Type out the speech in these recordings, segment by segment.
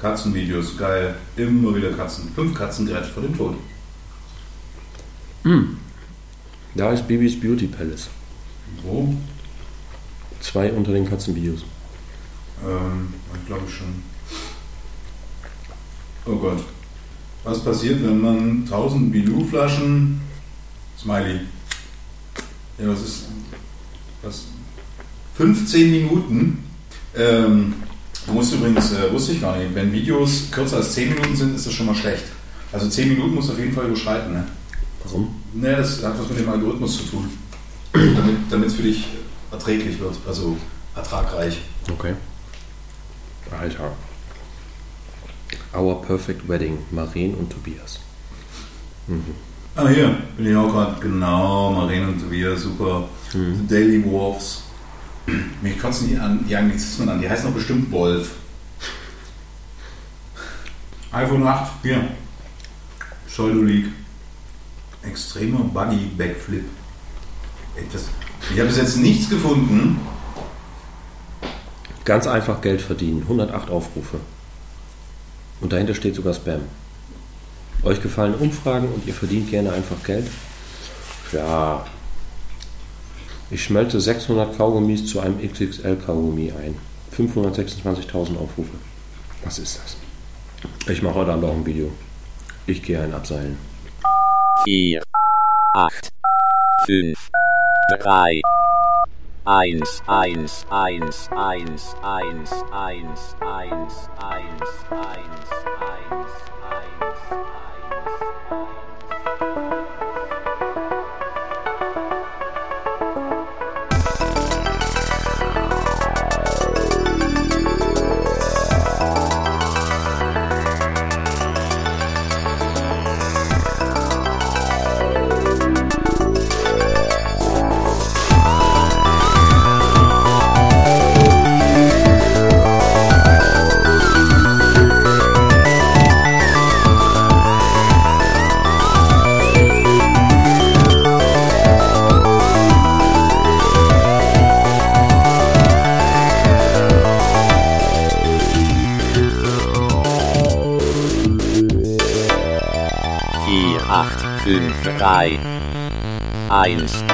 Katzenvideos, geil. Immer wieder Katzen. Fünf Katzen gerettet vor dem Tod. Da ist Bibis Beauty Palace. Wo? Zwei unter den Katzenvideos. Ähm, ich glaube schon. Oh Gott. Was passiert, wenn man 1000 Bilou-Flaschen. Smiley. Ja, was ist. Was? 15 Minuten. Ähm, du musst übrigens, äh, wusste ich gar nicht, wenn Videos kürzer als 10 Minuten sind, ist das schon mal schlecht. Also 10 Minuten muss auf jeden Fall überschreiten. Ne, Warum? ne das hat was mit dem Algorithmus zu tun. Damit es für dich erträglich wird, also ertragreich. Okay. Alter. Our Perfect Wedding, Maren und Tobias. Ah, hier bin ich auch gerade. Genau, Maren und Tobias, super. The Daily Wolves. Mich kotzen die an, die Anglizismen an. Die heißen doch bestimmt Wolf. iPhone 8, hier. Pseudo League. Extremer Buggy Backflip. Ey, das, ich habe bis jetzt nichts gefunden. Ganz einfach Geld verdienen. 108 Aufrufe. Und dahinter steht sogar Spam. Euch gefallen Umfragen und ihr verdient gerne einfach Geld? Ja. Ich schmelze 600 Kaugummis zu einem XXL-Kaugummi ein. 526.000 Aufrufe. Was ist das? Ich mache heute Abend auch ein Video. Ich gehe ein Abseilen. 4, 8, 5, 3, 1, 1, 1, 1, 1, 1, 1, 1, 1, 1, 1. 3, 1.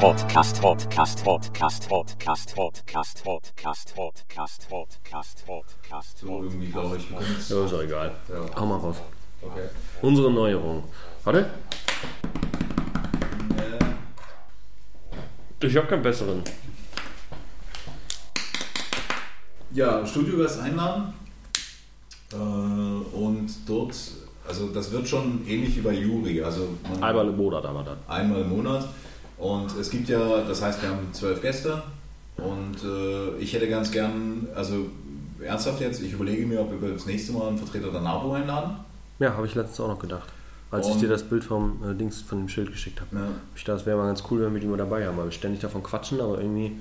Podcast, Podcast, Podcast, Podcast, Podcast, Podcast, Podcast, Podcast, Podcast. So irgendwie, glaube ich. Ja, ist doch egal. Ja. Hau mal raus. Okay. Unsere Neuerung. Warte. Ich habe keinen besseren. Ja, Studiogast einladen. Äh, und dort also das wird schon ähnlich wie bei Juri. Also Einmal im Monat aber dann. einmal im Monat. Und es gibt ja, das heißt, wir haben zwölf Gäste. Und äh, ich hätte ganz gern, also ernsthaft jetzt, ich überlege mir, ob wir das nächste Mal einen Vertreter der NABU einladen. Ja, habe ich letztens auch noch gedacht. Als ich Und- dir das Bild vom äh, Dings von dem Schild geschickt habe. Ja. Ich dachte, es wäre mal ganz cool, wenn wir die mal dabei haben, weil wir ständig davon quatschen, aber irgendwie.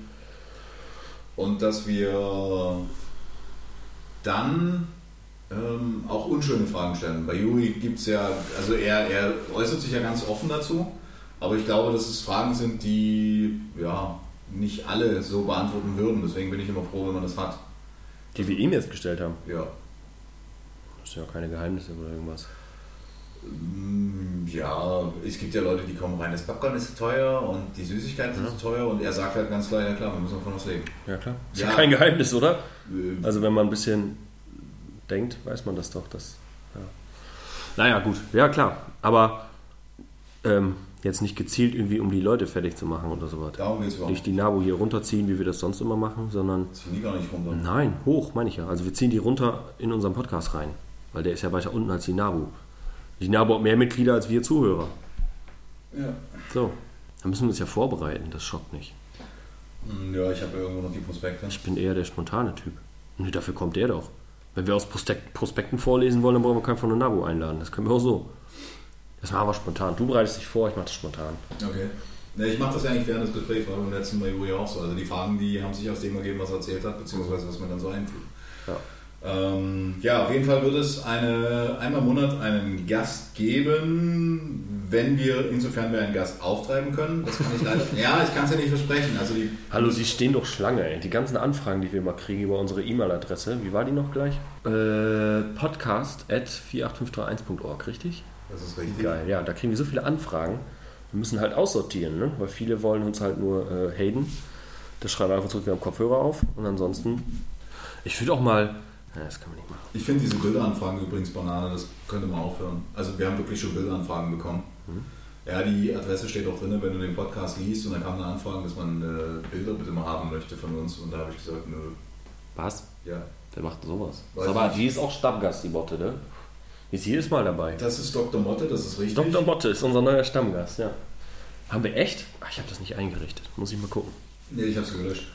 Und dass wir dann ähm, auch unschöne Fragen stellen. Bei Juri gibt es ja, also er, er äußert sich ja ganz offen dazu, aber ich glaube, dass es Fragen sind, die ja nicht alle so beantworten würden. Deswegen bin ich immer froh, wenn man das hat. Die wir ihm jetzt gestellt haben. Ja. Das sind ja keine Geheimnisse oder irgendwas. Mm, Ja, es gibt ja Leute, die kommen rein, das Popcorn ist teuer und die Süßigkeiten sind zu teuer und er sagt halt ganz klar, ja klar, wir müssen davon was leben. Ja, klar. Ist Ja. ja kein Geheimnis, oder? Äh, Also, wenn man ein bisschen denkt, weiß man das doch. Das, ja. Naja, gut. Ja, klar. Aber ähm, jetzt nicht gezielt irgendwie, um die Leute fertig zu machen oder sowas. Darum geht es überhaupt Nicht die Nabo hier runterziehen, wie wir das sonst immer machen, sondern Ziehen die gar nicht runter. Nein, hoch, meine ich ja. Also wir ziehen die runter in unseren Podcast rein. Weil der ist ja weiter unten als die NABU. Die NABU hat mehr Mitglieder als wir Zuhörer. Ja. So, da müssen wir uns ja vorbereiten. Das schockt nicht. Mm, Ja, ich habe ja irgendwo noch die Prospekte. Ich bin eher der spontane Typ. Nee, dafür kommt der doch. Wenn wir aus Prospek Prospekten vorlesen wollen, dann brauchen wir keinen von der NABU einladen. Das können wir auch so. Das machen wir spontan. Du bereitest dich vor, ich mache das spontan. Okay. Ne, ich mache das ja eigentlich während des Gesprächs, war beim letzten Mal Juri auch so. Also die Fragen, die haben sich aus dem ergeben, was er erzählt hat, beziehungsweise was mir dann so einfiel. Ja. Ähm, ja, auf jeden Fall wird es eine, einmal im Monat einen Gast geben. Wenn wir, insofern wir einen Gast auftreiben können, das kann ich leider. ja, ich kann es ja nicht versprechen. Also die, Hallo, Sie stehen doch Schlange, ey. Die ganzen Anfragen, die wir mal kriegen über unsere E-Mail-Adresse, wie war die noch gleich? Äh, podcast at 48531.org, richtig? das ist richtig. Geil, ja, da kriegen wir so viele Anfragen. Wir müssen halt aussortieren, ne? weil viele wollen uns halt nur äh, haten. Das schreiben wir einfach zurück, wir haben Kopfhörer auf und ansonsten. Ich würde auch mal. Ja, das kann man nicht machen. Ich finde diese Bilderanfragen übrigens Banane, das könnte man aufhören. Also wir haben wirklich schon Bilderanfragen bekommen. Ja, die Adresse steht auch drin, wenn du den Podcast liest und dann kam eine Anfrage, dass man äh, Bilder bitte mal haben möchte von uns und da habe ich gesagt, nö. Was? Ja. Wer macht sowas? Weiß Aber die ist auch Stammgast, die Botte, ne? Die ist jedes Mal dabei. Das ist Dr. Motte, das ist richtig. Dr. Botte ist unser neuer Stammgast, ja. Haben wir echt? Ach, ich habe das nicht eingerichtet. Muss ich mal gucken. Nee, ich habe es gelöscht.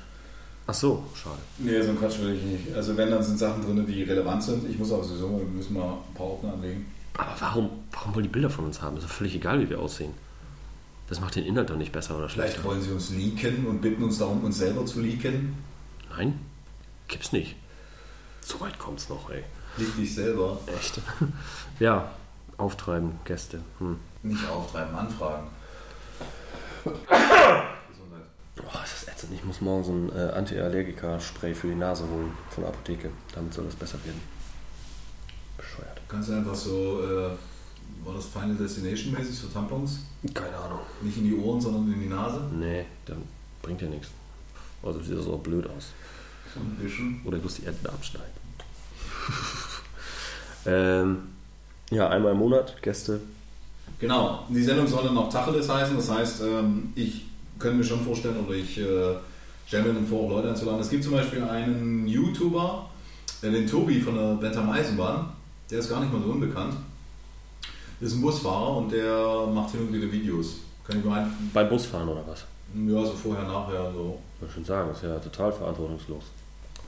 Ach so, schade. Nee, so ein Quatsch will ich nicht. Also wenn, dann sind Sachen drin, die relevant sind. Ich muss aber sowieso, wir müssen mal ein paar Ordner anlegen. Aber warum, warum wollen die Bilder von uns haben? Ist doch völlig egal, wie wir aussehen. Das macht den Inhalt doch nicht besser oder schlechter. Vielleicht wollen sie uns leaken und bitten uns darum, uns selber zu leaken. Nein, gibt's nicht. So weit kommt's noch, ey. Leak dich selber. Echt? ja, auftreiben, Gäste. Hm. Nicht auftreiben, anfragen. Gesundheit. Boah, ist das ätzend. Ich muss morgen so ein äh, Anti-Allergiker-Spray für die Nase holen von der Apotheke. Damit soll das besser werden. Bescheuert. Du kannst einfach so, äh, war das Final Destination mäßig, so Tampons? Keine Ahnung. Nicht in die Ohren, sondern in die Nase? Nee, dann bringt ja nichts. Also sieht das auch blöd aus. So ein bisschen. Oder ich muss die Enden abschneiden. ähm, ja, einmal im Monat Gäste. Genau, die Sendung soll dann auch Tacheles heißen. Das heißt, ähm, ich könnte mir schon vorstellen, oder ich äh, stelle mir dann vor, auch Leute einzuladen. Es gibt zum Beispiel einen YouTuber, äh, den Tobi von der Bentham Eisenbahn. Der ist gar nicht mal so unbekannt. Ist ein Busfahrer und der macht hin und wieder Videos. Kann ich mal ein, Beim Busfahren oder was? ja, so vorher, nachher, so. Ich würde schon sagen, das ist ja total verantwortungslos.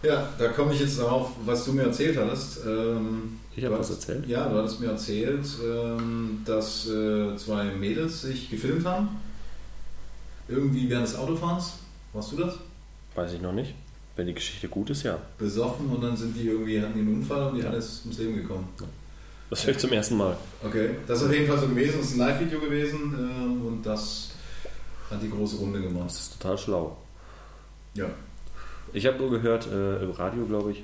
Ja, da komme ich jetzt darauf, was du mir erzählt hattest. Ähm, Ich habe was erzählt? Ja, du hattest mir erzählt, ähm, dass äh, zwei Mädels sich gefilmt haben. Irgendwie während des Autofahrens. Warst du das? Weiß ich noch nicht. Wenn die Geschichte gut ist, ja. Besoffen und dann sind die irgendwie, hatten die einen Unfall und die eine ist ums Leben gekommen. Das höre ich zum ersten Mal. Okay, das ist auf jeden Fall so gewesen. Das ist ein Live-Video gewesen ähm, und das hat die große Runde gemacht. Das ist total schlau. Ja. Ich habe nur gehört, äh, im Radio, glaube ich,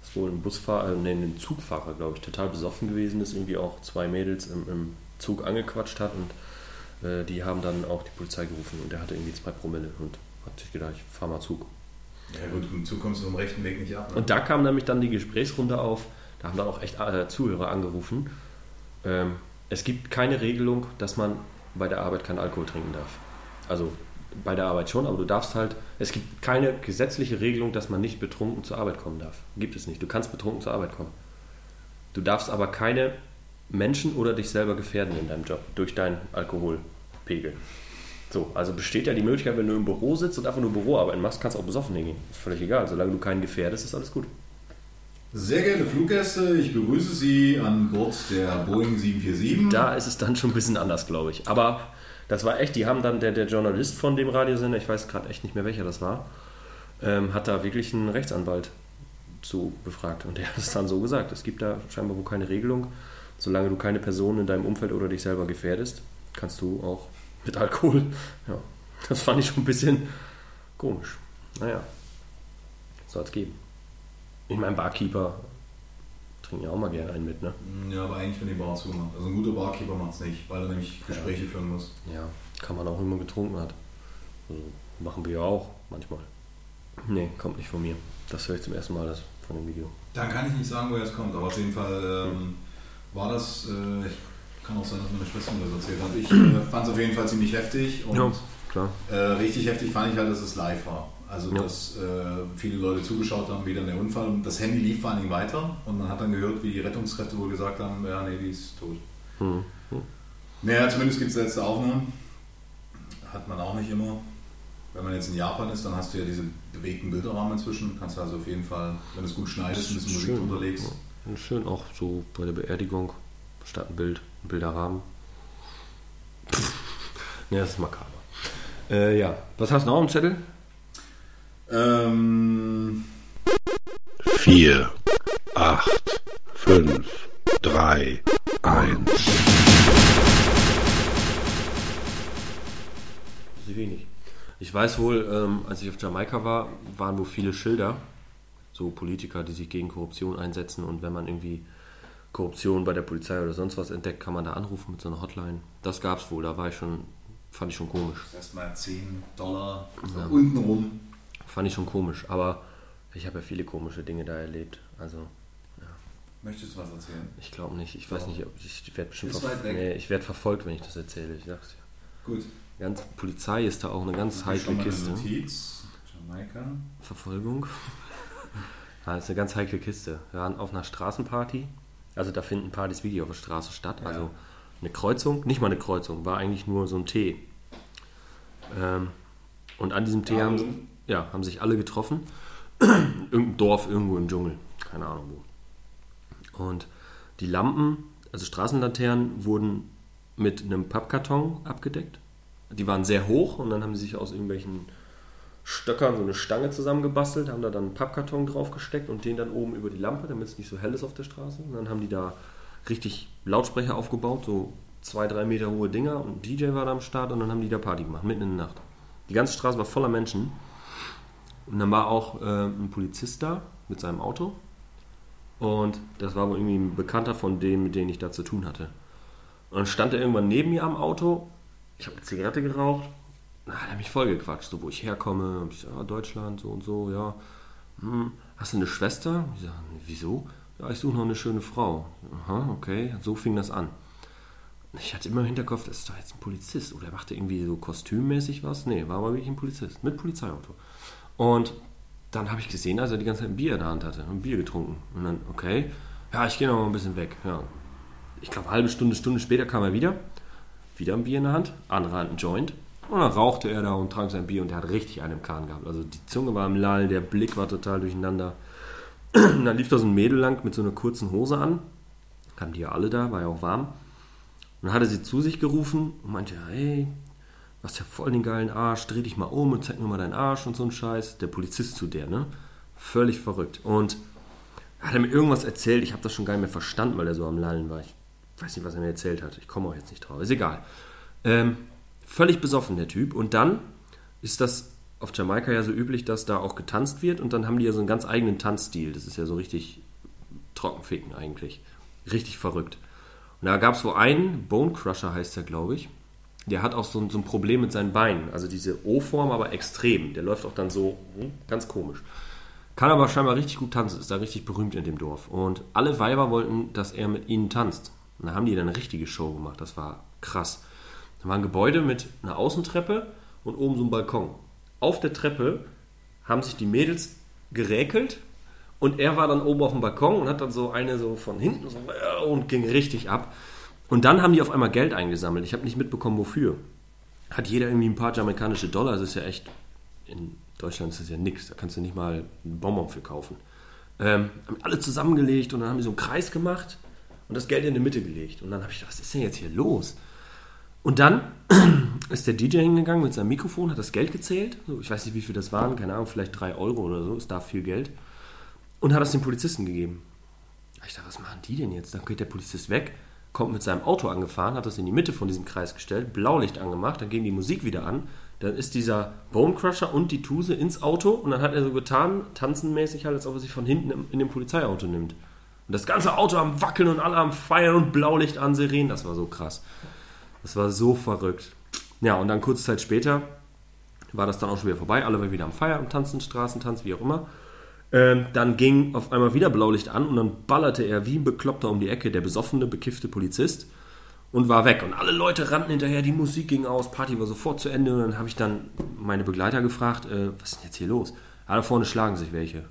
dass wohl ein Busfahrer, äh, nee, ein Zugfahrer, glaube ich, total besoffen gewesen ist, irgendwie auch zwei Mädels im, im Zug angequatscht hat und äh, die haben dann auch die Polizei gerufen und der hatte irgendwie zwei Promille und hat sich gedacht, ich fahr mal Zug. Ja gut, Zug kommst du vom rechten Weg nicht ab. Ne? Und da kam nämlich dann die Gesprächsrunde auf, da haben dann auch echt äh, Zuhörer angerufen. Ähm, es gibt keine Regelung, dass man bei der Arbeit keinen Alkohol trinken darf. Also bei der Arbeit schon, aber du darfst halt, es gibt keine gesetzliche Regelung, dass man nicht betrunken zur Arbeit kommen darf. Gibt es nicht. Du kannst betrunken zur Arbeit kommen. Du darfst aber keine Menschen oder dich selber gefährden in deinem Job durch deinen Alkoholpegel. So, also besteht ja die Möglichkeit, wenn du im Büro sitzt und einfach nur Büroarbeiten machst, kannst du auch besoffen hingehen. Ist völlig egal. Solange du keinen gefährdest, ist alles gut. Sehr geehrte Fluggäste, ich begrüße Sie an Bord der Boeing 747. Da ist es dann schon ein bisschen anders, glaube ich. Aber das war echt, die haben dann, der, der Journalist von dem Radiosender, ich weiß gerade echt nicht mehr welcher das war, ähm, hat da wirklich einen Rechtsanwalt zu befragt. Und der hat es dann so gesagt, es gibt da scheinbar wohl keine Regelung. Solange du keine Person in deinem Umfeld oder dich selber gefährdest, kannst du auch mit Alkohol. Ja, das fand ich schon ein bisschen komisch. Naja, soll es geben. Ich meine, Barkeeper trinken ja auch mal gerne einen mit, ne? Ja, aber eigentlich, wenn die Bar zumacht. Also ein guter Barkeeper macht es nicht, weil er nämlich Gespräche führen muss. Ja, kann man auch, wenn man getrunken hat. Also, machen wir ja auch manchmal. Nee, kommt nicht von mir. Das höre ich zum ersten Mal das von dem Video. Dann kann ich nicht sagen, woher es kommt, aber auf jeden Fall ähm, war das, äh, ich kann auch sein, dass meine Schwester mir das erzählt hat. Ich äh, fand es auf jeden Fall ziemlich heftig und klar. äh, richtig heftig fand ich halt, dass es live war. Also, Ja. dass äh, viele Leute zugeschaut haben, wie dann der Unfall und das Handy lief vor allen Dingen weiter und man hat dann gehört, wie die Rettungskräfte wohl gesagt haben, ja, nee, die ist tot. Hm. Hm. Naja, zumindest gibt es letzte Aufnahmen. Hat man auch nicht immer. Wenn man jetzt in Japan ist, dann hast du ja diese bewegten Bilderrahmen inzwischen. Kannst du also auf jeden Fall, wenn du es gut schneidest, ein bisschen Musik drunter legst. Ja. Und schön auch so bei der Beerdigung statt ein Bild, Bilder haben. ne, das ist makaber. Äh, ja, was hast du noch im Zettel? Ähm. 4, 8, 5, 3, 1. Sehr wenig. Ich weiß wohl, ähm, als ich auf Jamaika war, waren wohl viele Schilder, so Politiker, die sich gegen Korruption einsetzen und wenn man irgendwie Korruption bei der Polizei oder sonst was entdeckt, kann man da anrufen mit so einer Hotline. Das gab es wohl, da war ich schon, fand ich schon komisch. Erstmal 10 Dollar so unten rum. Fand ich schon komisch, aber ich habe ja viele komische Dinge da erlebt. Also Möchtest du was erzählen? ich glaube nicht, ich weiß nicht, ob ich, ich werde bestimmt nee, ich werde verfolgt, wenn ich das erzähle. Ich sag's dir. Gut. Ganz Polizei ist da auch eine ganz heikle Kiste. Notiz. Jamaika. Verfolgung. Ja, das ist eine ganz heikle Kiste. Wir waren auf einer Straßenparty. Also da finden Partys wirklich auf der Straße statt. Ja. Also eine Kreuzung, nicht mal eine Kreuzung, war eigentlich nur so ein Tee. Ähm, und an diesem Tee haben, Warum? ja, haben sich alle getroffen. Irgendein Dorf irgendwo im Dschungel. Keine Ahnung wo. Und die Lampen, also Straßenlaternen, wurden mit einem Pappkarton abgedeckt. Die waren sehr hoch und dann haben sie sich aus irgendwelchen Stöckern so eine Stange zusammengebastelt, haben da dann einen Pappkarton draufgesteckt und den dann oben über die Lampe, damit es nicht so hell ist auf der Straße. Und dann haben die da richtig Lautsprecher aufgebaut, so zwei, drei Meter hohe Dinger und ein DJ war da am Start und dann haben die da Party gemacht, mitten in der Nacht. Die ganze Straße war voller Menschen. Und dann war auch äh, ein Polizist da mit seinem Auto. Und das war wohl irgendwie ein Bekannter von dem, mit dem ich da zu tun hatte. Und dann stand er irgendwann neben mir am Auto. Ich habe eine Zigarette geraucht. Na, hat er mich vollgequatscht, so wo ich herkomme. Ich gesagt, ah, Deutschland, so und so, ja. Hm, hast du eine Schwester? Ich sage, wieso? Ja, ich suche noch eine schöne Frau. Aha, okay. So fing das an. Ich hatte immer im Hinterkopf, das ist doch jetzt ein Polizist. Oder er irgendwie so kostümmäßig was? Nee, war aber wirklich ein Polizist. Mit Polizeiauto. Und dann habe ich gesehen, dass er die ganze Zeit ein Bier in der Hand hatte. Ein Bier getrunken. Und dann, okay. Ja, ich gehe noch mal ein bisschen weg. Ja. Ich glaube, halbe Stunde, Stunde später kam er wieder. Wieder ein Bier in der Hand. Andere Hand ein Joint. Und dann rauchte er da und trank sein Bier und er hat richtig einen im Kahn gehabt. Also die Zunge war im Lallen, der Blick war total durcheinander. Und dann lief da so ein Mädel lang mit so einer kurzen Hose an. Kamen die ja alle da, war ja auch warm. Und dann hat er sie zu sich gerufen und meinte, hey, hast ja voll den geilen Arsch, dreh dich mal um und zeig mir mal deinen Arsch und so ein Scheiß. Der Polizist zu der, ne? Völlig verrückt. Und hat er mir irgendwas erzählt, ich habe das schon gar nicht mehr verstanden, weil er so am Lallen war. Ich weiß nicht, was er mir erzählt hat. Ich komme auch jetzt nicht drauf. Ist egal. Ähm, völlig besoffen, der Typ. Und dann ist das auf Jamaika ja so üblich, dass da auch getanzt wird und dann haben die ja so einen ganz eigenen Tanzstil. Das ist ja so richtig trockenficken eigentlich. Richtig verrückt. Und da gab es wo einen, Bone Crusher heißt der, glaube ich, der hat auch so ein, so ein Problem mit seinen Beinen. Also diese O-Form, aber extrem. Der läuft auch dann so hm, ganz komisch. Kann aber scheinbar richtig gut tanzen, ist da richtig berühmt in dem Dorf. Und alle Weiber wollten, dass er mit ihnen tanzt. Und da haben die dann eine richtige Show gemacht. Das war krass. Da war ein Gebäude mit einer Außentreppe und oben so ein Balkon. Auf der Treppe haben sich die Mädels geräkelt und er war dann oben auf dem Balkon und hat dann so eine so von hinten so äh, und ging richtig ab. Und dann haben die auf einmal Geld eingesammelt. Ich habe nicht mitbekommen, wofür. Hat jeder irgendwie ein paar jamaikanische Dollar. Das ist ja echt, in Deutschland ist das ja nichts. Da kannst du nicht mal einen Bonbon für kaufen. Ähm, haben alle zusammengelegt und dann haben die so einen Kreis gemacht und das Geld in die Mitte gelegt. Und dann habe ich gedacht, was ist denn jetzt hier los? Und dann ist der DJ hingegangen mit seinem Mikrofon, hat das Geld gezählt. Ich weiß nicht, wie viel das waren, keine Ahnung, vielleicht drei Euro oder so, ist da viel Geld. Und hat das dem Polizisten gegeben. Ich dachte, was machen die denn jetzt? Dann geht der Polizist weg, kommt mit seinem Auto angefahren, hat das in die Mitte von diesem Kreis gestellt, Blaulicht angemacht, dann ging die Musik wieder an. Dann ist dieser Bone Crusher und die Tuse ins Auto und dann hat er so getan, tanzenmäßig halt, als ob er sich von hinten in dem Polizeiauto nimmt. Und das ganze Auto am Wackeln und alle am Feiern und Blaulicht an Sirenen, das war so krass. Das war so verrückt. Ja, und dann kurze Zeit später war das dann auch schon wieder vorbei. Alle waren wieder am Feiern, am Tanzen, Straßentanz, wie auch immer. Ähm, dann ging auf einmal wieder Blaulicht an und dann ballerte er wie ein Bekloppter um die Ecke, der besoffene, bekiffte Polizist und war weg. Und alle Leute rannten hinterher, die Musik ging aus, Party war sofort zu Ende. Und dann habe ich dann meine Begleiter gefragt, äh, was ist denn jetzt hier los? Ja, da vorne schlagen sich welche.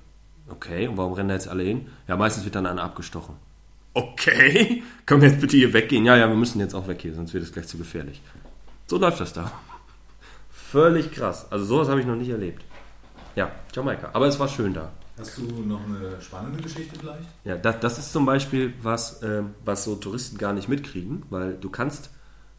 Okay, und warum rennen da jetzt alle hin? Ja, meistens wird dann einer abgestochen. Okay, können wir jetzt bitte hier weggehen? Ja, ja, wir müssen jetzt auch weg hier, sonst wird es gleich zu gefährlich. So läuft das da. Völlig krass. Also sowas habe ich noch nicht erlebt. Ja, Jamaika. Aber es war schön da. Hast du noch eine spannende Geschichte vielleicht? Ja, das, das ist zum Beispiel was, ähm, was so Touristen gar nicht mitkriegen, weil du kannst,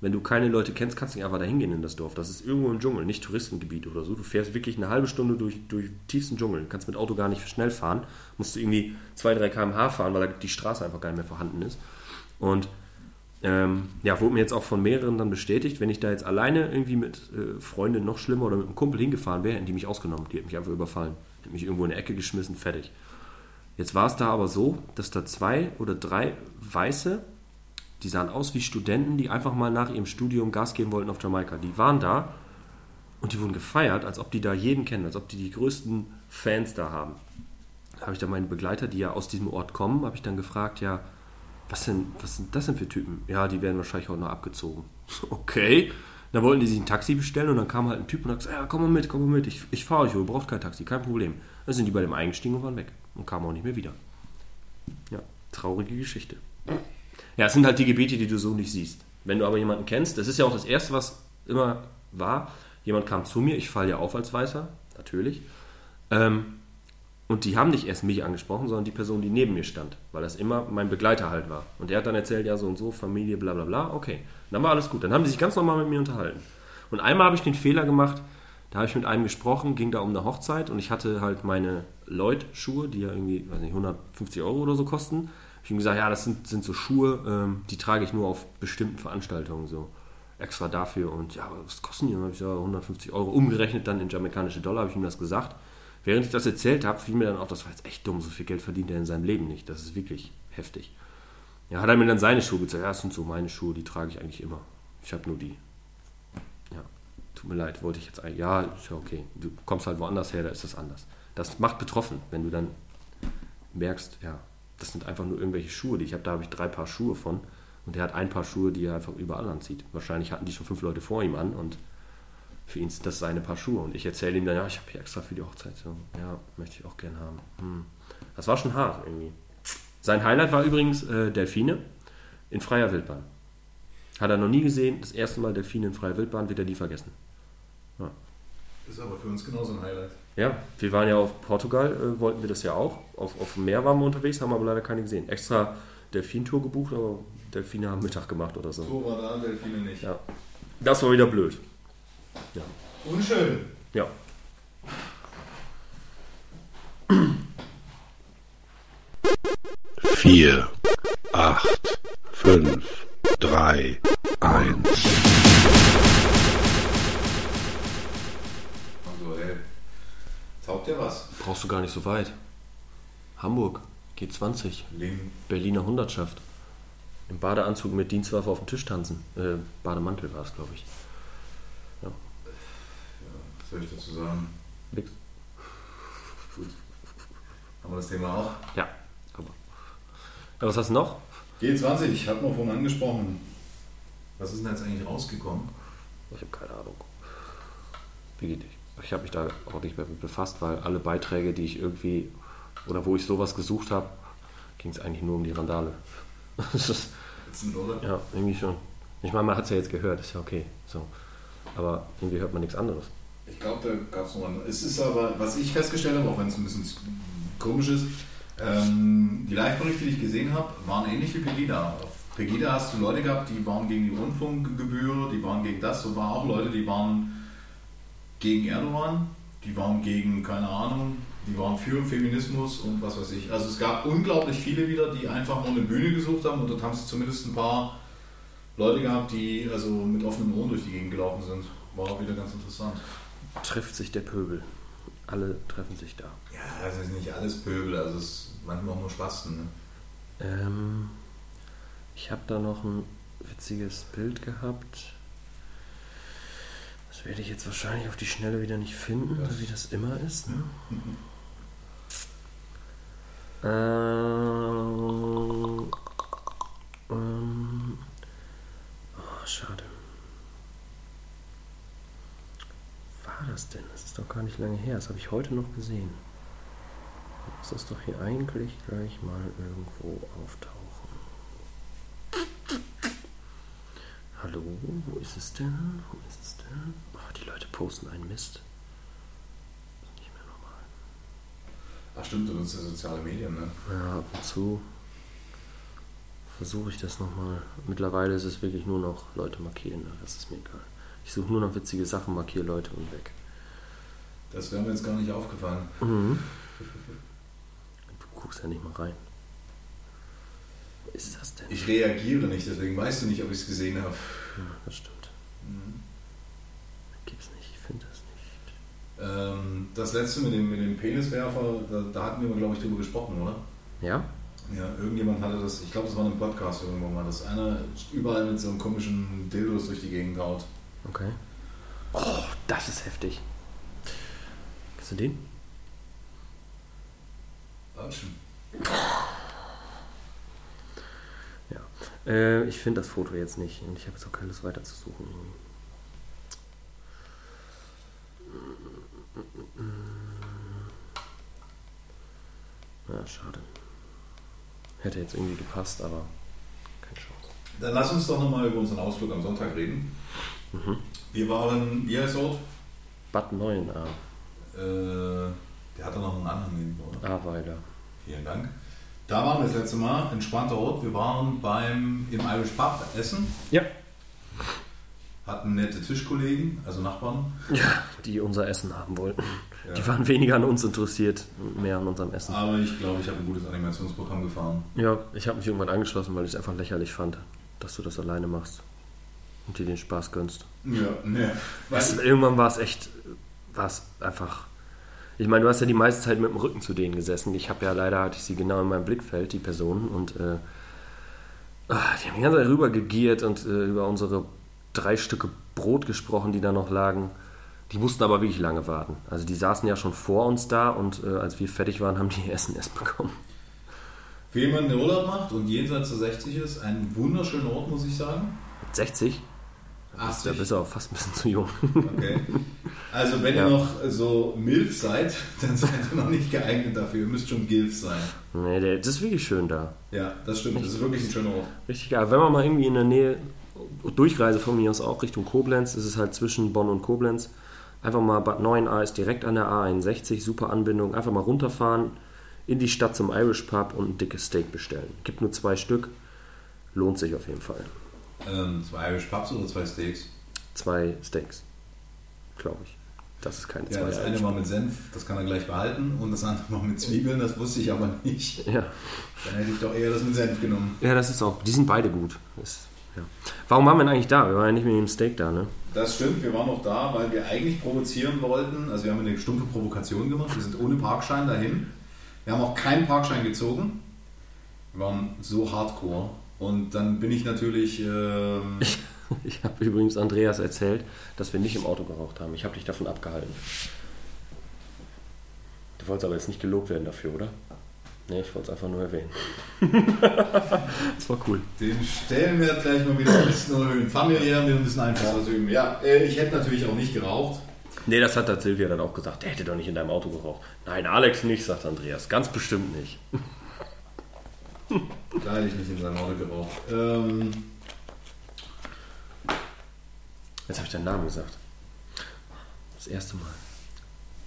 wenn du keine Leute kennst, kannst du nicht einfach da hingehen in das Dorf. Das ist irgendwo im Dschungel, nicht Touristengebiet oder so. Du fährst wirklich eine halbe Stunde durch, durch tiefsten Dschungel. Du kannst mit Auto gar nicht schnell fahren. Musst du irgendwie 2, 3 km/h fahren, weil die Straße einfach gar nicht mehr vorhanden ist. Und Ähm, ja, wurde mir jetzt auch von mehreren dann bestätigt, wenn ich da jetzt alleine irgendwie mit äh, Freundin noch schlimmer oder mit einem Kumpel hingefahren wäre, hätten die mich ausgenommen. Die hätten mich einfach überfallen. Hätten mich irgendwo in eine Ecke geschmissen, fertig. Jetzt war es da aber so, dass da zwei oder drei Weiße, die sahen aus wie Studenten, die einfach mal nach ihrem Studium Gas geben wollten auf Jamaika. Die waren da und die wurden gefeiert, als ob die da jeden kennen, als ob die die größten Fans da haben. Da habe ich dann meine Begleiter, die ja aus diesem Ort kommen, habe ich dann gefragt, ja, was, denn, was sind das denn für Typen? Ja, die werden wahrscheinlich heute noch abgezogen. Okay. Dann wollten die sich ein Taxi bestellen und dann kam halt ein Typ und hat gesagt, ja, komm mal mit, komm mal mit, ich, ich fahre euch, ihr braucht kein Taxi, kein Problem. Dann sind die bei dem eingestiegen und waren weg und kamen auch nicht mehr wieder. Ja, traurige Geschichte. Ja, es sind halt die Gebiete, die du so nicht siehst. Wenn du aber jemanden kennst, das ist ja auch das Erste, was immer war, jemand kam zu mir, ich falle ja auf als Weißer, natürlich, ähm, und die haben nicht erst mich angesprochen, sondern die Person, die neben mir stand, weil das immer mein Begleiter halt war. Und der hat dann erzählt, ja, so und so, Familie, bla bla bla, okay. Dann war alles gut. Dann haben die sich ganz normal mit mir unterhalten. Und einmal habe ich den Fehler gemacht, da habe ich mit einem gesprochen, ging da um eine Hochzeit und ich hatte halt meine Lloyd-Schuhe, die ja irgendwie, weiß nicht, 150 Euro oder so kosten. Ich ihm gesagt, ja, das sind, sind so Schuhe, ähm, die trage ich nur auf bestimmten Veranstaltungen so extra dafür. Und ja, was kosten die? Dann habe ich gesagt, 150 Euro. Umgerechnet dann in jamaikanische Dollar habe ich ihm das gesagt. Während ich das erzählt habe, fiel mir dann auch, das war jetzt echt dumm, so viel Geld verdient er in seinem Leben nicht. Das ist wirklich heftig. Ja, hat er mir dann seine Schuhe gezeigt. Ja, das sind so meine Schuhe, die trage ich eigentlich immer. Ich habe nur die. Ja, tut mir leid, wollte ich jetzt eigentlich. Ja, ist ja okay. Du kommst halt woanders her, da ist das anders. Das macht betroffen, wenn du dann merkst, ja, das sind einfach nur irgendwelche Schuhe, die ich habe. Da habe ich drei Paar Schuhe von. Und der hat ein paar Schuhe, die er einfach überall anzieht. Wahrscheinlich hatten die schon fünf Leute vor ihm an und für ihn sind das seine Paar Schuhe. Und ich erzähle ihm dann, ja, ich habe hier extra für die Hochzeit. So, ja, möchte ich auch gern haben. Hm. Das war schon hart irgendwie. Sein Highlight war übrigens äh, Delfine in freier Wildbahn. Hat er noch nie gesehen. Das erste Mal Delfine in freier Wildbahn wird er nie vergessen. Ja. Ist aber für uns genauso ein Highlight. Ja, wir waren ja auf Portugal, äh, wollten wir das ja auch. Auf, auf dem Meer waren wir unterwegs, haben aber leider keine gesehen. Extra Delfintour gebucht, aber Delfine haben Mittag gemacht oder so. So war da, Delfine nicht. Ja. Das war wieder blöd. Ja. Unschön. Ja. vier, acht, fünf, drei, eins. Also, ey. Taugt dir was? Brauchst du gar nicht so weit. Hamburg, G20, Ling. Berliner Hundertschaft. Im Badeanzug mit Dienstwaffe auf dem Tisch tanzen. Äh, Bademantel war es, glaube ich. Ja, was soll ich dazu sagen? Nix. Gut. Haben wir das Thema auch? Ja, aber. Ja, was hast du noch? G20, ich habe noch vorhin angesprochen. Was ist denn jetzt eigentlich rausgekommen? Ich habe keine Ahnung. Wie geht ich? Ich habe mich da auch nicht mehr mit befasst, weil alle Beiträge, die ich irgendwie oder wo ich sowas gesucht habe, ging es eigentlich nur um die Randale. Das ist, oder? ja, irgendwie schon. Ich meine, man hat es ja jetzt gehört, ist ja okay. So. Aber irgendwie hört man nichts anderes. Ich glaube, da gab es noch einen. Es ist aber, was ich festgestellt habe, auch wenn es ein bisschen komisch ist, ähm, die Live-Berichte, die ich gesehen habe, waren ähnlich wie Pegida. Auf Pegida hast du Leute gehabt, die waren gegen die Rundfunkgebühr, die waren gegen das, und waren auch Leute, die waren gegen Erdogan, die waren gegen, keine Ahnung, die waren für Feminismus und was weiß ich. Also es gab unglaublich viele wieder, die einfach nur eine Bühne gesucht haben und dort haben sie zumindest ein paar Leute gehabt, die also mit offenen Ohren durch die Gegend gelaufen sind. War auch wieder ganz interessant. Trifft sich der Pöbel. Alle treffen sich da. Ja, es ist nicht alles Pöbel, also es ist manchmal auch nur Spasten. Ne? Ähm, ich habe da noch ein witziges Bild gehabt. Das werde ich jetzt wahrscheinlich auf die Schnelle wieder nicht finden, Das- wie das immer ist. Ne? Ähm, ähm, oh, schade. War das denn? Das ist doch gar nicht lange her. Das habe ich heute noch gesehen. Muss das doch hier eigentlich gleich mal irgendwo auftauchen. Hallo, wo ist es denn? Wo ist es denn? Oh, die Leute posten einen Mist. Das ist nicht mehr normal. Ach stimmt, du nutzt ja soziale Medien, ne? Ja, ab und zu versuche ich das nochmal. Mittlerweile ist es wirklich nur noch Leute markieren, ne? das ist mir egal. Ich suche nur noch witzige Sachen, markiere Leute und weg. Das wäre mir jetzt gar nicht aufgefallen. Mhm. Du guckst ja nicht mal rein. ist das denn? Ich reagiere nicht, deswegen weißt du nicht, ob ich es gesehen habe. Ja, das stimmt. Gibt's nicht, ich finde das nicht. Ähm, das letzte mit dem, mit dem Peniswerfer, da, da hatten wir, glaube ich, drüber gesprochen, oder? Ja? Ja, irgendjemand hatte das, ich glaube, das war in einem Podcast irgendwo mal, dass einer überall mit so einem komischen Dildos durch die Gegend haut. Okay. Oh, das ist heftig. Kennst du den? Watschen. Ja. Äh, ich finde das Foto jetzt nicht und ich habe jetzt auch keine Lust weiterzusuchen. Ja, schade. Hätte jetzt irgendwie gepasst, aber keine Chance. Dann lass uns doch nochmal über unseren Ausflug am Sonntag reden. Wir waren, wie heißt der Ort? Bad 9a, Äh, der hatte noch einen Anhang hinten, oder? Aweiler. Vielen Dank. Da waren wir das letzte Mal, entspannter Ort. Wir waren beim, im Irish Pub essen, Ja. Hatten nette Tischkollegen, also Nachbarn. Ja, die unser Essen haben wollten. Ja. Die waren weniger an uns interessiert, mehr an unserem Essen. Aber ich glaube, ich habe ein gutes Animationsprogramm gefahren. Ja, ich habe mich irgendwann angeschlossen, weil ich es einfach lächerlich fand, dass du das alleine machst und dir den Spaß gönnst. Ja, ne. Weißt, irgendwann war es echt, war es einfach. Ich meine, du hast ja die meiste Zeit mit dem Rücken zu denen gesessen. Ich habe ja leider, hatte ich sie genau in meinem Blickfeld, die Personen, und äh, ah, die haben die ganze Zeit rübergegiert und äh, über unsere drei Stücke Brot gesprochen, die da noch lagen. Die mussten aber wirklich lange warten. Also die saßen ja schon vor uns da und äh, als wir fertig waren, haben die Essen erst bekommen. für jemanden, der Urlaub macht und jenseits der 60 ist, ein wunderschöner Ort, muss ich sagen. Mit 60? Da 80. bist du auch fast ein bisschen zu jung. Okay. Also wenn Ja. ihr noch so MILF seid, dann seid ihr noch nicht geeignet dafür. Ihr müsst schon GILF sein. nee, das ist wirklich schön da. Ja, das stimmt. Das ist wirklich ein schöner Ort. Richtig geil. Wenn man mal irgendwie in der Nähe, Durchreise von mir aus auch Richtung Koblenz, ist es halt zwischen Bonn und Koblenz. Einfach mal Bad 9a ist direkt an der A61, super Anbindung. Einfach mal runterfahren, in die Stadt zum Irish Pub und ein dickes Steak bestellen. Gibt nur zwei Stück, lohnt sich auf jeden Fall. Ähm, zwei Irish Pubs oder zwei Steaks? Zwei Steaks, glaube ich. Das ist keine Ja, zwei das eine war mit Senf, das kann er gleich behalten. Und das andere war mit Zwiebeln, das wusste ich aber nicht. Ja. Dann hätte ich doch eher das mit Senf genommen. ja, das ist auch, die sind beide gut. Ist, ja. Warum waren wir denn eigentlich da? Wir waren ja nicht mit dem Steak da, ne? Das stimmt, wir waren auch da, weil wir eigentlich provozieren wollten. Also wir haben eine stumpfe Provokation gemacht. Wir sind ohne Parkschein dahin. Wir haben auch keinen Parkschein gezogen. Wir waren so hardcore. Und dann bin ich natürlich... Ähm, Ich habe übrigens Andreas erzählt, dass wir nicht im Auto geraucht haben. Ich habe dich davon abgehalten. Du wolltest aber jetzt nicht gelobt werden dafür, oder? Nee, ich wollte es einfach nur erwähnen. das war cool. Den Stellenwert gleich mal wieder ein bisschen erhöhen. Familiär mit ein bisschen Einfluss ausüben. Ja, äh, ich hätte natürlich auch nicht geraucht. Nee, das hat der Silvia dann auch gesagt. Der hätte doch nicht in deinem Auto geraucht. Nein, Alex nicht, sagt Andreas. Ganz bestimmt nicht. Da hätte ich nicht in seinem Auto geraucht. Ähm, Jetzt habe ich deinen Namen gesagt. Das erste Mal.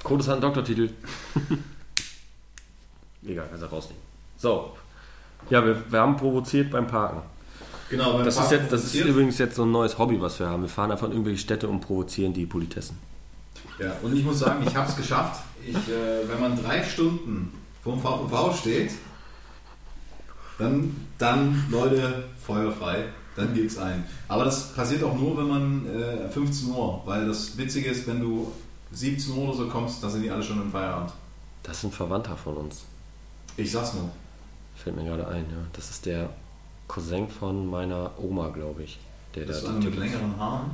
Kodes hat einen Doktortitel. Egal, kannst du rausnehmen. So. Ja, wir, wir haben provoziert beim Parken. genau, beim Das ist, Parken jetzt, das ist übrigens jetzt so ein neues Hobby, was wir haben. Wir fahren einfach in irgendwelche Städte und provozieren die Politessen. Ja, und ich muss sagen, ich habe es geschafft. Ich, äh, wenn man drei Stunden vorm VV steht, dann, dann, Leute, Feuer frei, dann gibt's einen. Aber das passiert auch nur, wenn man äh, 15 Uhr, weil das Witzige ist, wenn du 17 Uhr oder so kommst, dann sind die alle schon im Feierabend. Das ist ein Verwandter von uns. Ich sag's nur. Fällt mir gerade ein, ja. Das ist der Cousin von meiner Oma, glaube ich. Der Das ist da einer mit längeren Haaren.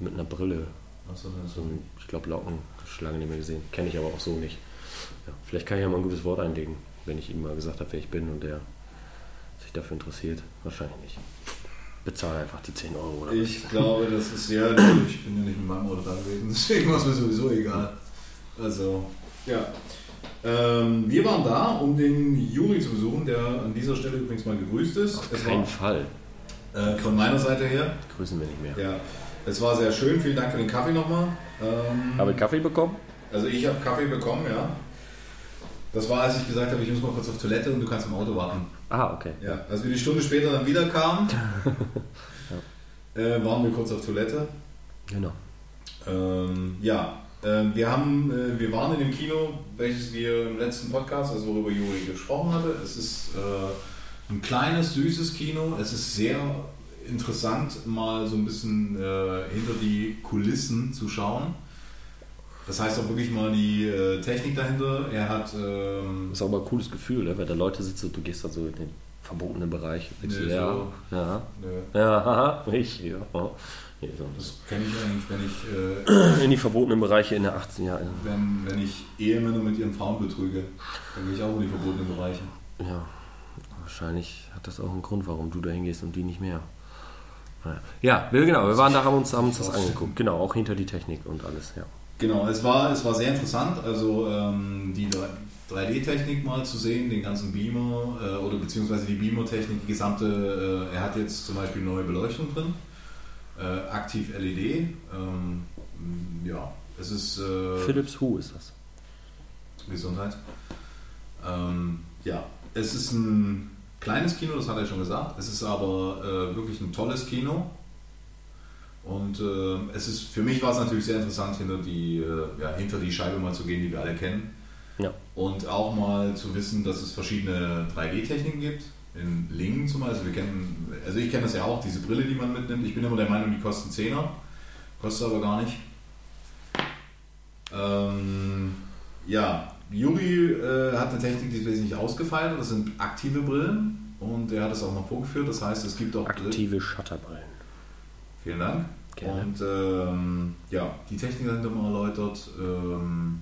mit einer Brille. Achso, ist So ein, ich glaube, Locken, schon lange nicht mehr gesehen. Kenne ich aber auch so nicht. Ja, vielleicht kann ich ja mal ein gutes Wort einlegen, wenn ich ihm mal gesagt habe, wer ich bin und der sich dafür interessiert. Wahrscheinlich nicht. Bezahle einfach die 10 Euro oder Ich glaube, das ist ja, ich bin ja nicht mit meinem Auto da gewesen, deswegen war es mir sowieso egal. Also, ja. Ähm, wir waren da, um den Juri zu besuchen, der an dieser Stelle übrigens mal gegrüßt ist. Auf Es keinen war, Fall. äh, von meiner Seite her. Grüßen wir nicht mehr. Ja, es war sehr schön. Vielen Dank für den Kaffee nochmal. Ähm, Habe ich Kaffee bekommen? also ich habe Kaffee bekommen, ja. Das war, als ich gesagt habe, ich muss mal kurz auf Toilette und du kannst im Auto warten. Ah, okay. Ja, als wir die Stunde später dann wieder kamen, äh, waren wir kurz auf Toilette. Genau. Ähm, ja, wir, haben, äh, wir waren in dem Kino, welches wir im letzten Podcast, also worüber Juri gesprochen hatte. Es ist äh, ein kleines, süßes Kino. Es ist sehr interessant, mal so ein bisschen äh, hinter die Kulissen zu schauen. Das heißt auch wirklich mal die Technik dahinter. Er hat. Ähm, Das ist auch mal ein cooles Gefühl, ne? wenn da Leute sitzen und du gehst dann so in den verbotenen Bereich. Nee, ja, so- ja, ne, ja, ich, ja. Nee, so. das kenne ich eigentlich, wenn ich, äh, In die verbotenen Bereiche in der 18 Jahre. wenn, wenn ich Ehemänner mit ihren Frauen betrüge. Dann gehe ich auch in die verbotenen Bereiche. Ja, wahrscheinlich hat das auch einen Grund, warum du da hingehst und die nicht mehr. Ja, wir, genau, wir waren da, haben uns, haben uns das angeguckt. Genau, auch hinter die Technik und alles, ja. Genau, es war, es war sehr interessant, also ähm, die 3D-Technik mal zu sehen, den ganzen Beamer äh, oder beziehungsweise die Beamer-Technik, die gesamte, äh, er hat jetzt zum Beispiel neue Beleuchtung drin, äh, aktiv LED, ähm, ja, es ist äh, Philips Hue ist das. Gesundheit. Ähm, ja, es ist ein kleines Kino, das hat er schon gesagt. Es ist aber äh, wirklich ein tolles Kino. Und äh, es ist für mich war es natürlich sehr interessant, hinter die, äh, ja, hinter die Scheibe mal zu gehen, die wir alle kennen. Ja. Und auch mal zu wissen, dass es verschiedene 3D-Techniken gibt. In Lingen zum Beispiel. Wir kennen, also ich kenne das ja auch, diese Brille, die man mitnimmt. Ich bin immer der Meinung, die kosten 10er. Kostet aber gar nicht. Ähm, ja, Juri äh, hat eine Technik, die ist wesentlich ausgefeilt. Das sind aktive Brillen. Und er hat es auch noch vorgeführt. Das heißt, es gibt auch Brillen. Aktive Shutterbrillen. Vielen Dank. Gerne. Und ähm, ja, die Technik dahinter mal erläutert. Ähm,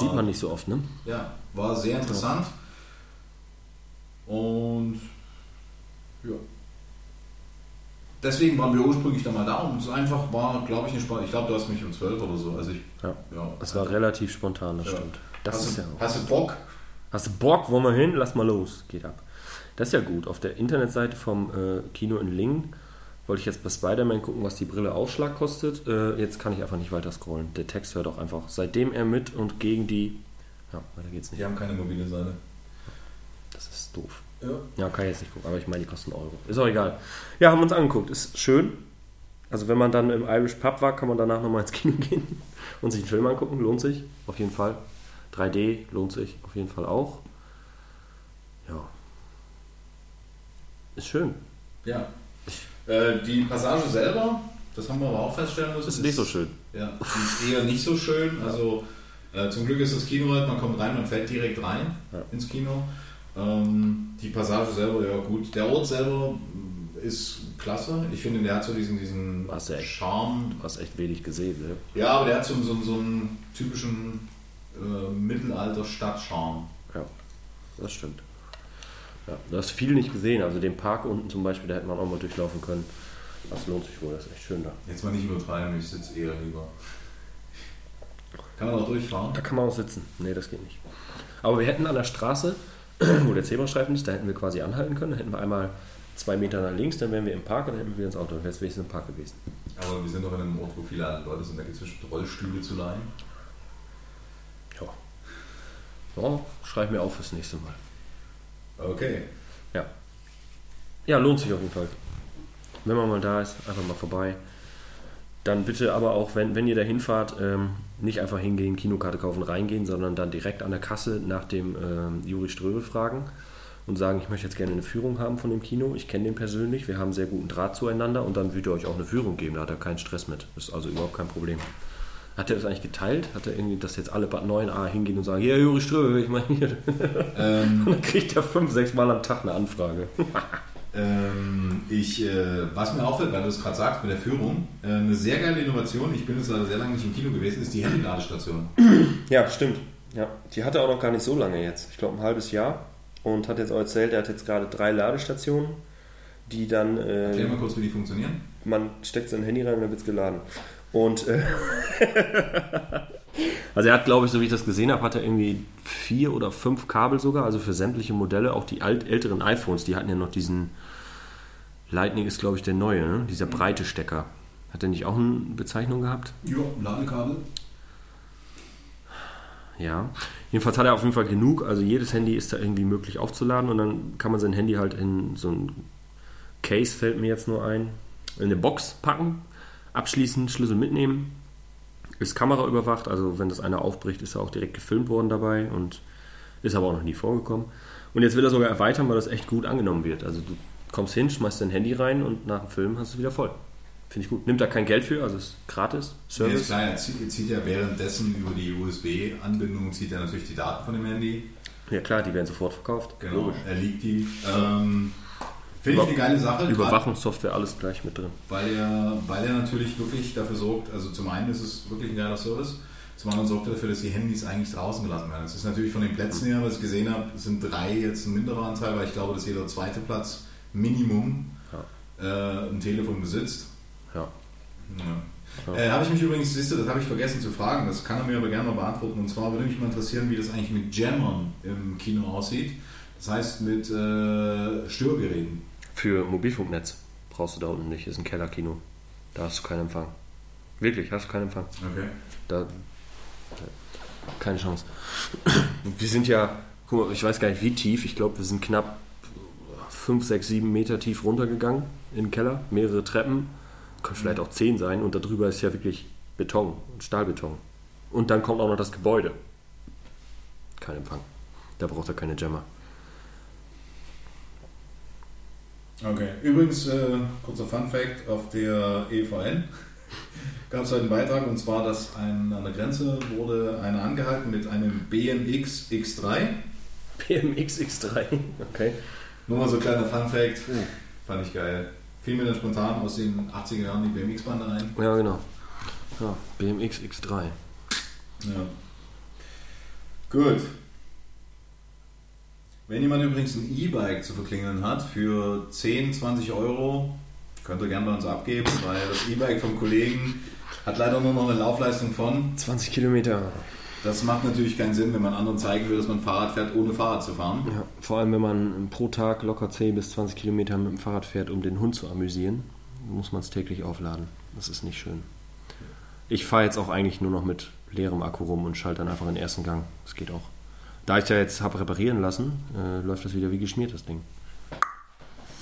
war- Sieht man nicht so oft, ne? Ja, war sehr interessant. Und ja. Deswegen waren wir ursprünglich da mal da und es einfach war, glaube ich, eine Spaß. Ich glaube, du hast mich um 12 oder so. Also ich, Ja. ja. Das war relativ spontan, das Ja. stimmt. Das hast, ist du, ja auch. hast du Bock? Hast du Bock, wollen wir hin? Lass mal los. Geht ab. Das ist ja gut. Auf der Internetseite vom äh, Kino in Lingen wollte ich jetzt bei Spider-Man gucken, was die Brille Aufschlag kostet. Äh, jetzt kann ich einfach nicht weiter scrollen. Der Text hört auch einfach. Seitdem er mit und gegen die. Ja, weiter geht's nicht. Die haben keine mobile Seite. Das ist doof. Ja. Ja, kann ich jetzt nicht gucken, aber ich meine, die kosten Euro. Ist auch egal. Ja, haben wir uns angeguckt. Ist schön. Also, wenn man dann im Irish Pub war, kann man danach nochmal ins Kino gehen und sich einen Film angucken. Lohnt sich. Auf jeden Fall. 3D lohnt sich auf jeden Fall auch. Ja. Ist schön. Ja. Äh, die Passage selber, das haben wir aber auch feststellen müssen. Ist nicht so schön. Ja, ist eher nicht so schön. Also äh, zum Glück ist das Kino halt, man kommt rein, man fällt direkt rein Ja. ins Kino. Ähm, die Passage selber, ja gut. Der Ort selber ist klasse. Ich finde, der hat so diesen, diesen Hast du echt. Charme. Du hast echt wenig gesehen, ne? Ja, aber der hat so, so, so einen typischen äh, Mittelalter-Stadt-Charme. Ja, das stimmt. Ja, du hast viel nicht gesehen. Also den Park unten zum Beispiel, da hätte man auch mal durchlaufen können. Das lohnt sich wohl, das ist echt schön da. Jetzt mal nicht übertreiben, ich sitze eher lieber. Kann man auch durchfahren? Da kann man auch sitzen. Nee, das geht nicht. Aber wir hätten an der Straße, wo der Zebrastreifen ist, da hätten wir quasi anhalten können. Da hätten wir einmal zwei Meter nach links, dann wären wir im Park und dann hätten wir ins Auto. Dann wäre es wenigstens im Park gewesen. Aber wir sind doch in einem Ort, wo viele alte Leute sind. Da gibt es bestimmt Rollstühle zu leihen. Ja. Ja, schreib mir auf fürs nächste Mal. Okay. Ja. Ja, lohnt sich auf jeden Fall. Wenn man mal da ist, einfach mal vorbei. Dann bitte aber auch, wenn, wenn ihr da hinfahrt, ähm, nicht einfach hingehen, Kinokarte kaufen, reingehen, sondern dann direkt an der Kasse nach dem ähm, Juri Ströbel fragen und sagen, ich möchte jetzt gerne eine Führung haben von dem Kino. Ich kenne den persönlich, wir haben sehr guten Draht zueinander und dann würde er euch auch eine Führung geben. Da hat er keinen Stress mit. Das ist also überhaupt kein Problem. Hat er das eigentlich geteilt? Hat er irgendwie, dass jetzt alle Bad 9a hingehen und sagen, hier, Juri Ströbel, ich meine hier. Ähm, Und dann kriegt er fünf, sechs Mal am Tag eine Anfrage. ähm, ich, äh, was mir auffällt, weil du es gerade sagst mit der Führung, äh, eine sehr geile Innovation, ich bin jetzt leider sehr lange nicht im Kino gewesen, ist die Handy-Ladestation. Ja, stimmt. Ja, die hat er auch noch gar nicht so lange jetzt. Ich glaube ein halbes Jahr. Und hat jetzt auch erzählt, er hat jetzt gerade drei Ladestationen, die dann. Erklär Äh, mal kurz, wie die funktionieren. man steckt sein Handy rein und dann wird es geladen. Und. Äh, also er hat, glaube ich, so wie ich das gesehen habe, hat er irgendwie vier oder fünf Kabel sogar, also für sämtliche Modelle, auch die alt, älteren iPhones, die hatten ja noch diesen. Lightning ist, glaube ich, der neue, ne? dieser breite Stecker. Hat er nicht auch eine Bezeichnung gehabt? Ja, Ladekabel. Ja. Jedenfalls hat er auf jeden Fall genug. Also jedes Handy ist da irgendwie möglich aufzuladen und dann kann man sein Handy halt in so ein Case, fällt mir jetzt nur ein, in eine Box packen, abschließen, Schlüssel mitnehmen. Ist Kamera überwacht, also wenn das einer aufbricht, ist er auch direkt gefilmt worden dabei und ist aber auch noch nie vorgekommen. Und jetzt will er sogar erweitern, weil das echt gut angenommen wird. Also du kommst hin, schmeißt dein Handy rein und nach dem Film hast du es wieder voll. Finde ich gut. Nimmt da kein Geld für, also ist gratis. Ja, ist Service. klar, er zieht, er zieht ja währenddessen über die USB-Anbindung zieht er natürlich die Daten von dem Handy. Ja klar, die werden sofort verkauft. Genau, Logisch. er liegt die. Ähm, Finde ich eine geile Sache. Überwachungssoftware, alles gleich mit drin. weil er, weil er natürlich wirklich dafür sorgt, also zum einen ist es wirklich ein geiler Service, zum anderen sorgt er dafür, dass die Handys eigentlich draußen gelassen werden. Es ist natürlich von den Plätzen her, was ich gesehen habe, sind drei jetzt ein minderer Anteil, weil ich glaube, dass jeder zweite Platz Minimum äh, ein Telefon besitzt. Ja. Ja. Äh, habe ich mich übrigens, siehst du, das habe ich vergessen zu fragen, das kann er mir aber gerne mal beantworten. Und zwar würde mich mal interessieren, wie das eigentlich mit Jammern im Kino aussieht. Das heißt mit äh, Störgeräten. Für Mobilfunknetz brauchst du da unten nicht, ist ein Kellerkino. Da hast du keinen Empfang. Wirklich, hast du keinen Empfang. Okay. Da, keine Chance. Wir sind ja, guck mal, ich weiß gar nicht wie tief, ich glaube, wir sind knapp 5, 6, 7 Meter tief runtergegangen in den Keller, mehrere Treppen, können vielleicht auch 10 sein und darüber ist ja wirklich Beton und Stahlbeton. Und dann kommt auch noch das Gebäude. Kein Empfang. Da braucht er keine Jammer. Okay. Übrigens, äh, kurzer Fun Fact: Auf der EVN gab es heute einen Beitrag und zwar, dass ein, an der Grenze wurde einer angehalten mit einem BMX X3. BMX X3, okay. Nur mal so ein kleiner Fun Fact. Fand ich geil. Fiel mir dann spontan aus den 80er Jahren die BMX-Bande ein. Ja, genau. Ja, BMX X3. Ja. Gut. Wenn jemand übrigens ein E-Bike zu verklingeln hat für 10, 20 Euro, könnt ihr gerne bei uns abgeben, weil das E-Bike vom Kollegen hat leider nur noch eine Laufleistung von. 20 Kilometer. Das macht natürlich keinen Sinn, wenn man anderen zeigen will, dass man Fahrrad fährt, ohne Fahrrad zu fahren. Ja, vor allem, wenn man pro Tag locker 10 bis 20 Kilometer mit dem Fahrrad fährt, um den Hund zu amüsieren, muss man es täglich aufladen. Das ist nicht schön. Ich fahre jetzt auch eigentlich nur noch mit leerem Akku rum und schalte dann einfach in den ersten Gang. Das geht auch. Da ich ja jetzt habe reparieren lassen, äh, läuft das wieder wie geschmiert, das Ding.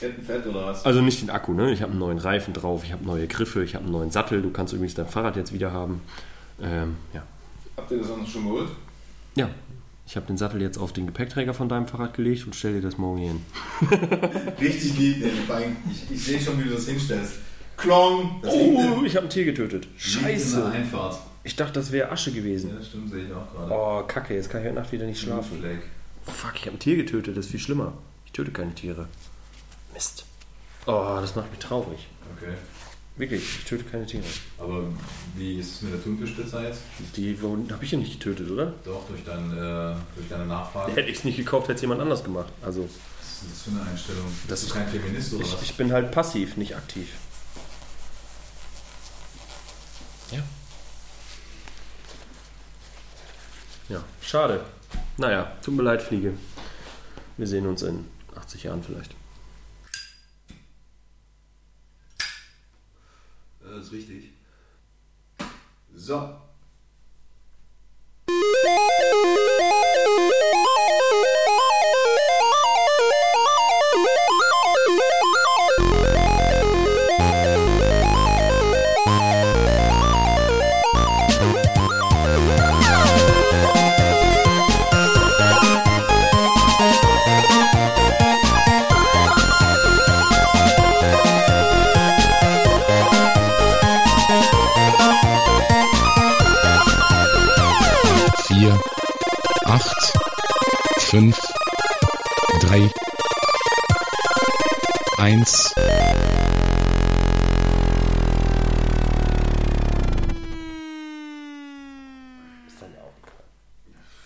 Kettenfett oder was? Also nicht den Akku, ne? Ich habe einen neuen Reifen drauf, ich habe neue Griffe, ich habe einen neuen Sattel. Du kannst übrigens dein Fahrrad jetzt wieder haben. Ähm, ja. Habt ihr das sonst schon geholt? ja, ich habe den Sattel jetzt auf den Gepäckträger von deinem Fahrrad gelegt und stell dir das morgen hier hin. Richtig lieb, ey. Vor allem, Ich, ich sehe schon, wie du das hinstellst. Klong! Das Oh, ich habe ein Tier getötet. Scheiße. Einfahrt. Ich dachte, das wäre Asche gewesen. Ja, stimmt, sehe ich auch gerade. Oh, kacke, jetzt kann ich heute Nacht wieder nicht schlafen. Fuck, ich habe ein Tier getötet, das ist viel schlimmer. Ich töte keine Tiere. Mist. Oh, das macht mich traurig. Okay. Wirklich, ich töte keine Tiere. Aber wie ist es mit der Thunfischspitze jetzt? Die habe ich ja nicht getötet, oder? Doch, durch, dein, äh, durch deine Nachfrage. Hätte ich es nicht gekauft, hätte es jemand anders gemacht. Also, Was ist das für eine Einstellung? Das Bist du kein Feminist oder ich, was? ich bin halt passiv, nicht aktiv. Ja. Ja, schade. Naja, tut mir leid, Fliege. Wir sehen uns in 80 Jahren vielleicht. Das ist richtig. So. Vier, acht, fünf, drei, eins. Ist dann ja auch egal.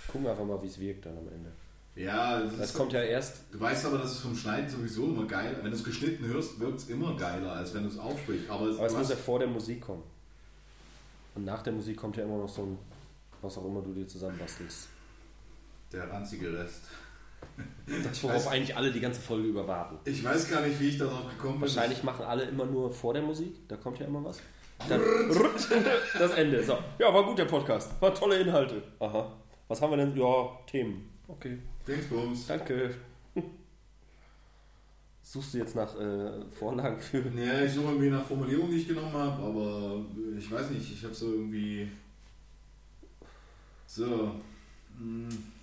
Gucken wir einfach mal, wie es wirkt dann am Ende. Ja, das, Das ist, kommt ja erst. du weißt aber, dass es vom Schneiden sowieso immer geil Wenn du es geschnitten hörst, wirkt es immer geiler, als wenn du es aufsprichst. Aber, es, Aber es muss ja vor der Musik kommen. Und nach der Musik kommt ja immer noch so ein, was auch immer du dir zusammenbastelst. der ranzige Rest. Das, worauf eigentlich alle die ganze Folge über warten. Ich weiß gar nicht, wie ich darauf gekommen bin. Wahrscheinlich machen alle immer nur vor der Musik, da kommt ja immer was. Dann das Ende. So. Ja, war gut der Podcast. War tolle Inhalte. Aha. Was haben wir denn? Ja, Themen. Okay. Dingsbums. Danke. Suchst du jetzt nach äh, Vorlagen für. Ja, ich suche irgendwie nach Formulierungen, die ich genommen habe, aber ich weiß nicht, ich habe so irgendwie. So. Hm.